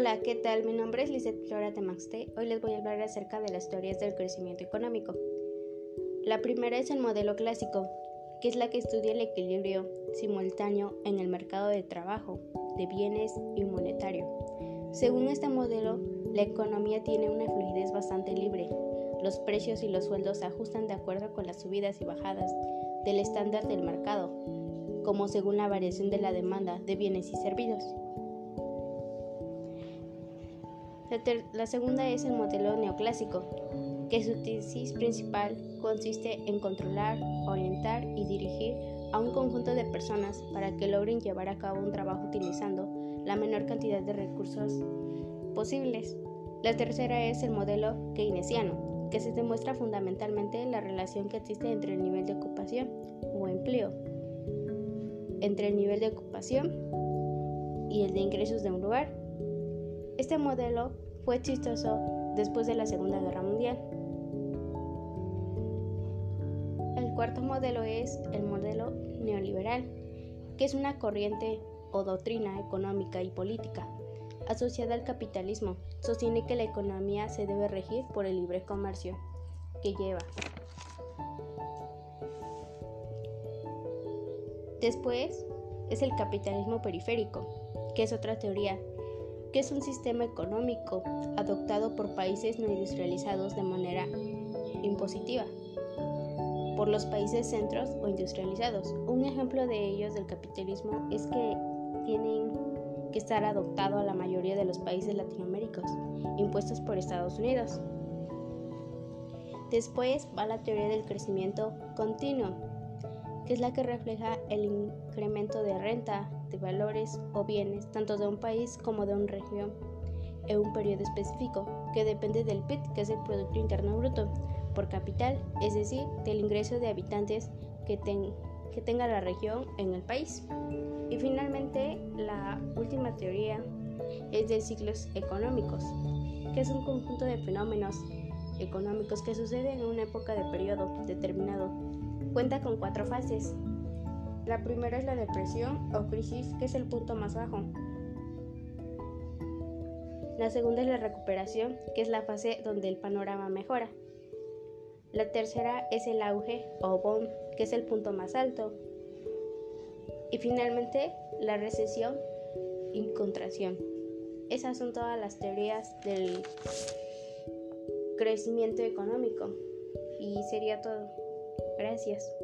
Hola, ¿qué tal? Mi nombre es Lizeth Flora Temaxte. Hoy les voy a hablar acerca de las teorías del crecimiento económico. La primera es el modelo clásico, que es la que estudia el equilibrio simultáneo en el mercado de trabajo, de bienes y monetario. Según este modelo, la economía tiene una fluidez bastante libre. Los precios y los sueldos se ajustan de acuerdo con las subidas y bajadas del estándar del mercado, como según la variación de la demanda de bienes y servicios. La, segunda es el modelo neoclásico, que su tesis principal consiste en controlar, orientar y dirigir a un conjunto de personas para que logren llevar a cabo un trabajo utilizando la menor cantidad de recursos posibles. La tercera es el modelo keynesiano, que se demuestra fundamentalmente la relación que existe entre el nivel de ocupación o empleo, entre el nivel de ocupación y el de ingresos de un lugar este modelo fue exitoso después de la Segunda Guerra Mundial. El cuarto modelo es el modelo neoliberal, que es una corriente o doctrina económica y política asociada al capitalismo. Sostiene que la economía se debe regir por el libre comercio que lleva. Después es el capitalismo periférico, que es otra teoría que es un sistema económico adoptado por países no industrializados de manera impositiva por los países centros o industrializados. Un ejemplo de ellos del capitalismo es que tienen que estar adoptado a la mayoría de los países latinoamericanos, impuestos por Estados Unidos. Después va la teoría del crecimiento continuo, es la que refleja el incremento de renta, de valores o bienes, tanto de un país como de una región, en un periodo específico, que depende del PIB, que es el Producto Interno Bruto, por capital, es decir, del ingreso de habitantes que, que tenga la región en el país. Y finalmente, la última teoría es de ciclos económicos, que es un conjunto de fenómenos económicos que suceden en una época de periodo determinado. Cuenta con cuatro fases, la primera es la depresión o crisis, que es el punto más bajo. La segunda es la recuperación, que es la fase donde el panorama mejora. La tercera es el auge o boom, que es el punto más alto. Y finalmente la recesión y contracción. Esas son todas las teorías del crecimiento económico. Y sería todo. Gracias.